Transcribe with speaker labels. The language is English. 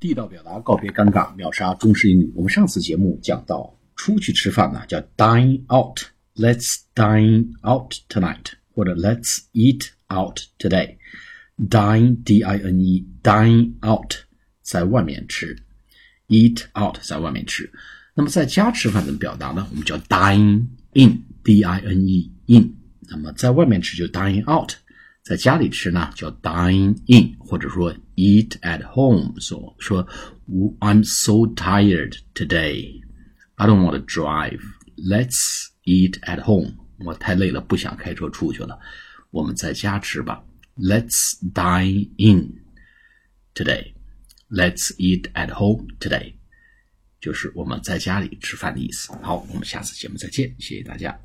Speaker 1: 地道表达，告别尴尬，秒杀中式英语。我们上次节目讲到，出去吃饭呢叫 dine out，Let's dine out tonight，或者 Let's eat out today。dine d i n e dine out 在外面吃，eat out 在外面吃。那么在家吃饭怎么表达呢？我们叫 dine in d i n e in。那么在外面吃就 dine out。在家里吃呢，叫 dine in，或者说 eat at home。说说，I'm so tired today. I don't want to drive. Let's eat at home. 我太累了，不想开车出去了。我们在家吃吧。Let's dine in today. Let's eat at home today. 就是我们在家里吃饭的意思。好，我们下次节目再见，谢谢大家。